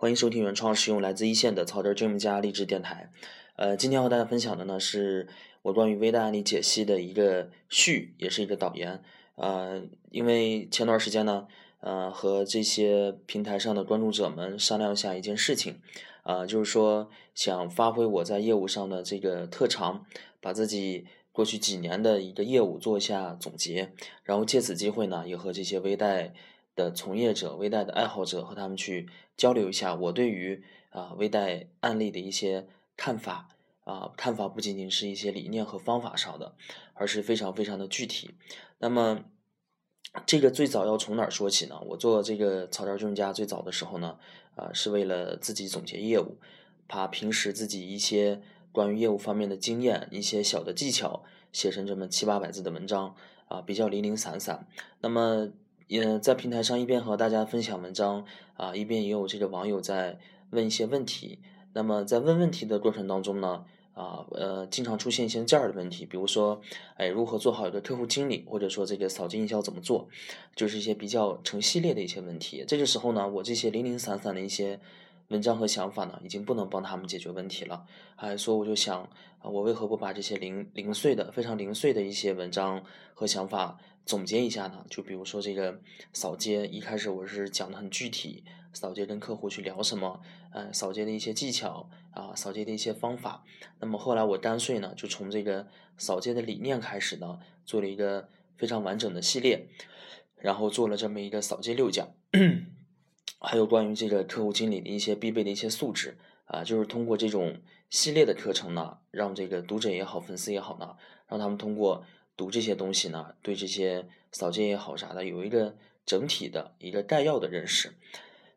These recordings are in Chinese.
欢迎收听原创使用来自一线的草根专家励志电台。呃，今天和大家分享的呢是我关于微贷案例解析的一个序，也是一个导言。呃，因为前段时间呢，呃，和这些平台上的关注者们商量一下一件事情，呃，就是说想发挥我在业务上的这个特长，把自己过去几年的一个业务做一下总结，然后借此机会呢，也和这些微贷。的从业者、微贷的爱好者和他们去交流一下，我对于啊微贷案例的一些看法啊，看法不仅仅是一些理念和方法上的，而是非常非常的具体。那么这个最早要从哪儿说起呢？我做这个草根专家最早的时候呢，啊是为了自己总结业务，把平时自己一些关于业务方面的经验、一些小的技巧写成这么七八百字的文章啊，比较零零散散。那么也在平台上一边和大家分享文章啊，一边也有这个网友在问一些问题。那么在问问题的过程当中呢，啊呃，经常出现一些这样的问题，比如说，哎，如何做好一个客户经理，或者说这个扫街营销怎么做，就是一些比较成系列的一些问题。这个时候呢，我这些零零散散的一些文章和想法呢，已经不能帮他们解决问题了。哎，所以我就想，啊，我为何不把这些零零碎的、非常零碎的一些文章和想法？总结一下呢，就比如说这个扫街，一开始我是讲的很具体，扫街跟客户去聊什么，呃，扫街的一些技巧啊，扫街的一些方法。那么后来我干脆呢，就从这个扫街的理念开始呢，做了一个非常完整的系列，然后做了这么一个扫街六讲，还有关于这个客户经理的一些必备的一些素质啊，就是通过这种系列的课程呢，让这个读者也好，粉丝也好呢，让他们通过。读这些东西呢，对这些扫街也好啥的，有一个整体的一个概要的认识。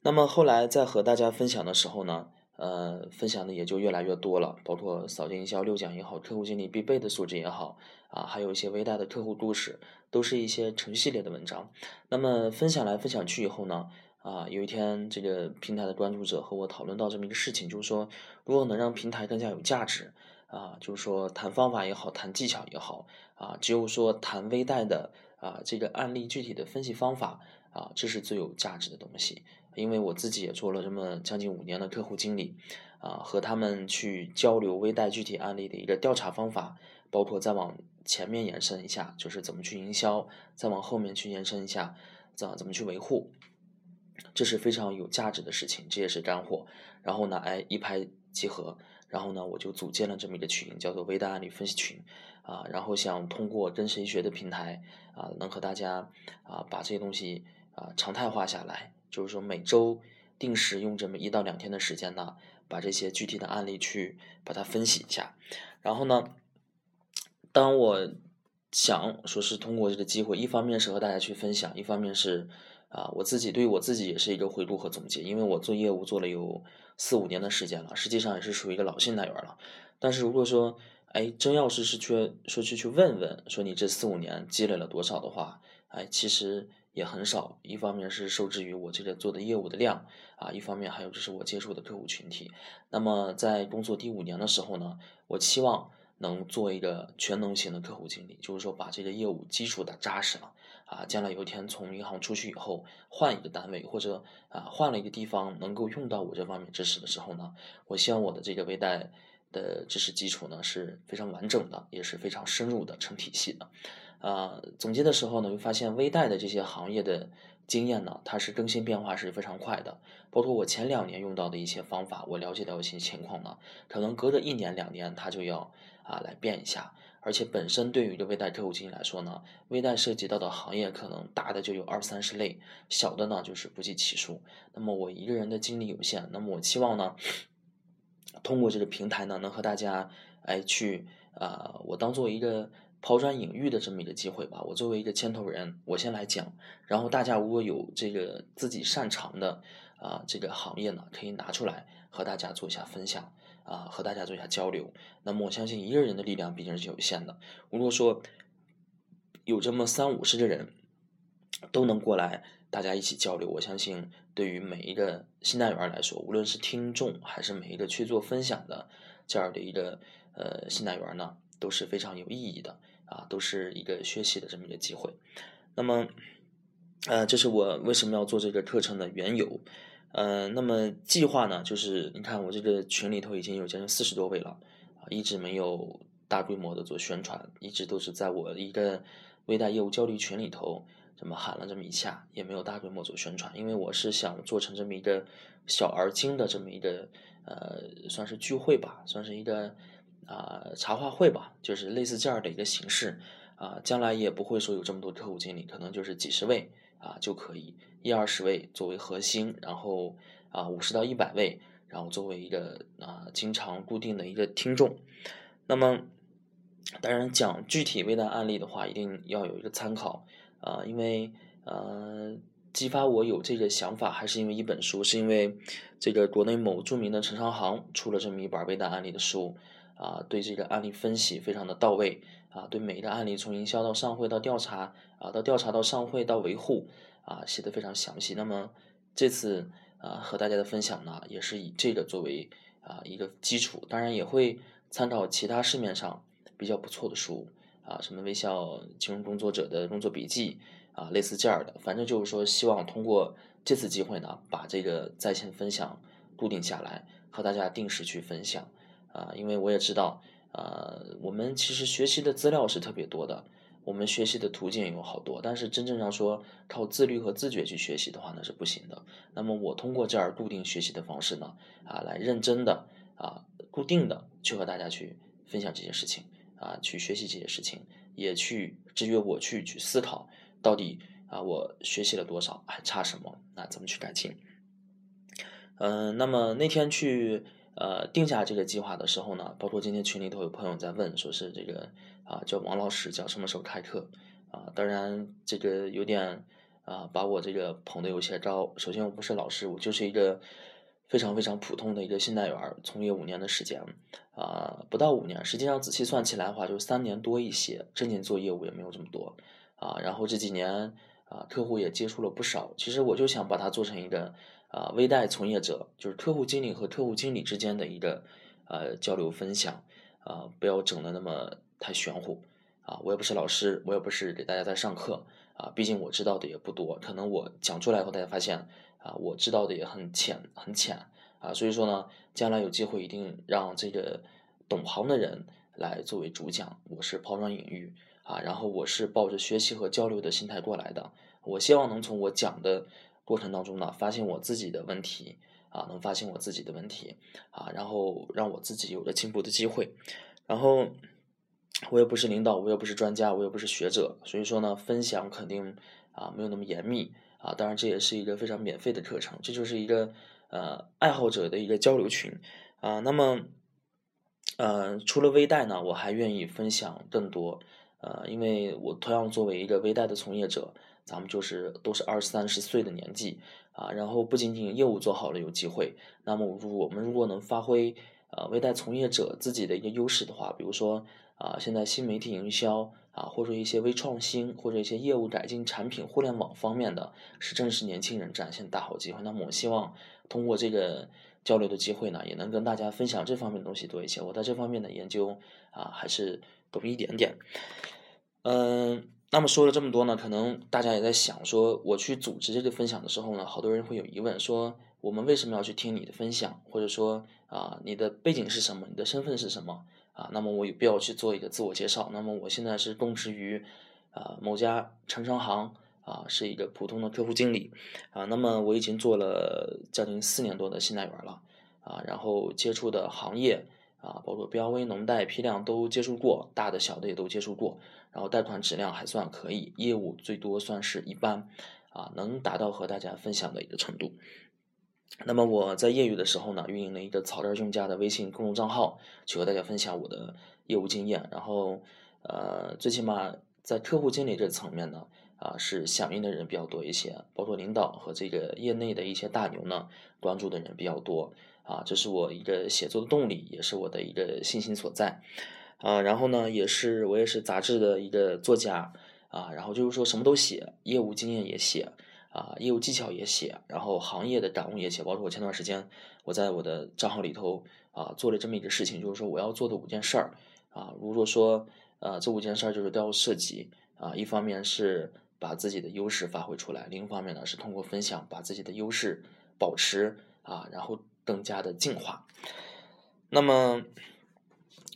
那么后来在和大家分享的时候呢，呃，分享的也就越来越多了，包括扫街营销六讲也好，客户经理必备的素质也好，啊，还有一些微贷的客户故事，都是一些成系列的文章。那么分享来分享去以后呢，啊，有一天这个平台的关注者和我讨论到这么一个事情，就是说如果能让平台更加有价值。啊，就是说谈方法也好，谈技巧也好，啊，只有说谈微贷的啊这个案例具体的分析方法啊，这是最有价值的东西。因为我自己也做了这么将近五年的客户经理，啊，和他们去交流微贷具体案例的一个调查方法，包括再往前面延伸一下，就是怎么去营销，再往后面去延伸一下，怎怎么去维护，这是非常有价值的事情，这也是干货。然后呢，哎，一拍即合。然后呢，我就组建了这么一个群，叫做微贷案例分析群，啊，然后想通过跟谁学的平台，啊，能和大家啊把这些东西啊常态化下来，就是说每周定时用这么一到两天的时间呢，把这些具体的案例去把它分析一下。然后呢，当我想说是通过这个机会，一方面是和大家去分享，一方面是。啊，我自己对我自己也是一个回顾和总结，因为我做业务做了有四五年的时间了，实际上也是属于一个老信贷员了。但是如果说，哎，真要是是去说去去问问，说你这四五年积累了多少的话，哎，其实也很少。一方面是受制于我这个做的业务的量啊，一方面还有就是我接触的客户群体。那么在工作第五年的时候呢，我期望。能做一个全能型的客户经理，就是说把这个业务基础打扎实了啊，将来有一天从银行出去以后换一个单位或者啊换了一个地方能够用到我这方面知识的时候呢，我希望我的这个微贷的知识基础呢是非常完整的，也是非常深入的成体系的。啊，总结的时候呢，就发现微贷的这些行业的经验呢，它是更新变化是非常快的。包括我前两年用到的一些方法，我了解到一些情况呢，可能隔着一年两年它就要。啊，来变一下，而且本身对于一个微贷客户经理来说呢，微贷涉及到的行业可能大的就有二三十类，小的呢就是不计其数。那么我一个人的精力有限，那么我期望呢，通过这个平台呢，能和大家哎去啊，我当做一个抛砖引玉的这么一个机会吧。我作为一个牵头人，我先来讲，然后大家如果有这个自己擅长的啊这个行业呢，可以拿出来和大家做一下分享。啊，和大家做一下交流。那么我相信一个人的力量毕竟是有限的。如果说有这么三五十个人都能过来，大家一起交流，我相信对于每一个新贷员来说，无论是听众还是每一个去做分享的这样的一个呃新贷员呢，都是非常有意义的啊，都是一个学习的这么一个机会。那么，呃，这是我为什么要做这个课程的缘由。呃，那么计划呢，就是你看我这个群里头已经有将近四十多位了啊，一直没有大规模的做宣传，一直都是在我一个微贷业务交流群里头这么喊了这么一下，也没有大规模做宣传，因为我是想做成这么一个小而精的这么一个呃，算是聚会吧，算是一个啊茶话会吧，就是类似这样的一个形式啊，将来也不会说有这么多客户经理，可能就是几十位。啊，就可以一二十位作为核心，然后啊五十到一百位，然后作为一个啊经常固定的一个听众。那么，当然讲具体微贷案例的话，一定要有一个参考啊，因为呃激发我有这个想法，还是因为一本书，是因为这个国内某著名的城商行出了这么一本微贷案例的书啊，对这个案例分析非常的到位。啊，对每一个案例，从营销到上会到调查，啊，到调查到上会到维护，啊，写的非常详细。那么这次啊和大家的分享呢，也是以这个作为啊一个基础，当然也会参照其他市面上比较不错的书，啊，什么微笑金融工作者的工作笔记，啊，类似这样的。反正就是说，希望通过这次机会呢，把这个在线分享固定下来，和大家定时去分享，啊，因为我也知道。呃，我们其实学习的资料是特别多的，我们学习的途径有好多，但是真正要说靠自律和自觉去学习的话，那是不行的。那么我通过这儿固定学习的方式呢，啊，来认真的啊，固定的去和大家去分享这些事情，啊，去学习这些事情，也去制约我去去思考，到底啊我学习了多少，还差什么，那怎么去改进？嗯，那么那天去。呃，定下这个计划的时候呢，包括今天群里头有朋友在问，说是这个啊，叫王老师，叫什么时候开课啊？当然，这个有点啊，把我这个捧的有些高。首先，我不是老师，我就是一个非常非常普通的一个信贷员，从业五年的时间啊，不到五年，实际上仔细算起来的话，就三年多一些，正经做业务也没有这么多啊。然后这几年啊，客户也接触了不少。其实我就想把它做成一个。啊，微贷从业者就是客户经理和客户经理之间的一个呃交流分享啊，不要整的那么太玄乎啊。我也不是老师，我也不是给大家在上课啊，毕竟我知道的也不多，可能我讲出来以后大家发现啊，我知道的也很浅很浅啊。所以说呢，将来有机会一定让这个懂行的人来作为主讲，我是抛砖引玉啊，然后我是抱着学习和交流的心态过来的，我希望能从我讲的。过程当中呢，发现我自己的问题啊，能发现我自己的问题啊，然后让我自己有了进步的机会。然后我也不是领导，我也不是专家，我也不是学者，所以说呢，分享肯定啊没有那么严密啊。当然这也是一个非常免费的课程，这就是一个呃爱好者的一个交流群啊。那么呃除了微贷呢，我还愿意分享更多呃，因为我同样作为一个微贷的从业者。咱们就是都是二三十岁的年纪啊，然后不仅仅业务做好了有机会，那么如我们如果能发挥呃微贷从业者自己的一个优势的话，比如说啊现在新媒体营销啊或者一些微创新或者一些业务改进产品互联网方面的，是正是年轻人展现大好机会。那么我希望通过这个交流的机会呢，也能跟大家分享这方面的东西多一些。我在这方面的研究啊还是懂一点点，嗯。那么说了这么多呢，可能大家也在想，说我去组织这个分享的时候呢，好多人会有疑问，说我们为什么要去听你的分享，或者说啊，你的背景是什么，你的身份是什么啊？那么我有必要去做一个自我介绍。那么我现在是供职于啊某家城商行啊，是一个普通的客户经理啊。那么我已经做了将近四年多的信贷员了啊，然后接触的行业。啊，包括标微、农贷批量都接触过，大的小的也都接触过，然后贷款质量还算可以，业务最多算是一般，啊，能达到和大家分享的一个程度。那么我在业余的时候呢，运营了一个草根用家的微信公众账号，去和大家分享我的业务经验。然后，呃，最起码在客户经理这层面呢，啊，是响应的人比较多一些，包括领导和这个业内的一些大牛呢，关注的人比较多。啊，这是我一个写作的动力，也是我的一个信心所在，啊，然后呢，也是我也是杂志的一个作家，啊，然后就是说什么都写，业务经验也写，啊，业务技巧也写，然后行业的感悟也写，包括我前段时间我在我的账号里头啊做了这么一个事情，就是说我要做的五件事儿，啊，如果说呃这五件事儿就是都要涉及，啊，一方面是把自己的优势发挥出来，另一方面呢是通过分享把自己的优势。保持啊，然后更加的进化。那么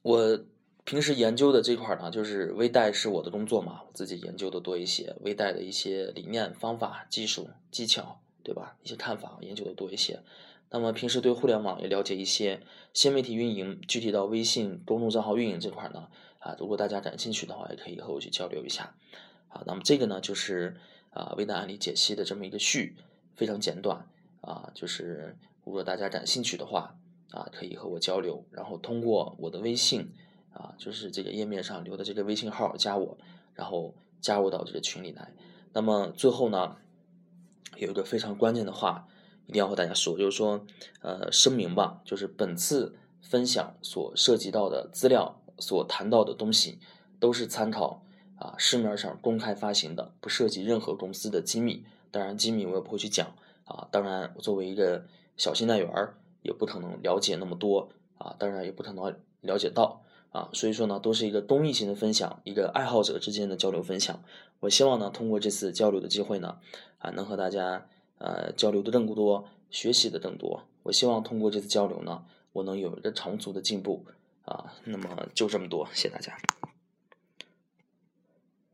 我平时研究的这块呢，就是微贷是我的工作嘛，我自己研究的多一些，微贷的一些理念、方法、技术、技巧，对吧？一些看法研究的多一些。那么平时对互联网也了解一些，新媒体运营，具体到微信公众账号运营这块呢，啊，如果大家感兴趣的话，也可以和我去交流一下。啊，那么这个呢，就是啊微贷案例解析的这么一个序，非常简短啊，就是如果大家感兴趣的话，啊，可以和我交流，然后通过我的微信啊，就是这个页面上留的这个微信号加我，然后加入到这个群里来。那么最后呢，有一个非常关键的话。一定要和大家说，就是说，呃，声明吧，就是本次分享所涉及到的资料，所谈到的东西，都是参考啊市面上公开发行的，不涉及任何公司的机密。当然，机密我也不会去讲啊。当然，我作为一个小信贷员儿，也不可能了解那么多啊。当然，也不可能了解到啊。所以说呢，都是一个公益性的分享，一个爱好者之间的交流分享。我希望呢，通过这次交流的机会呢，啊，能和大家。呃，交流的更多，学习的更多。我希望通过这次交流呢，我能有一个长足的进步啊。那么就这么多，谢谢大家。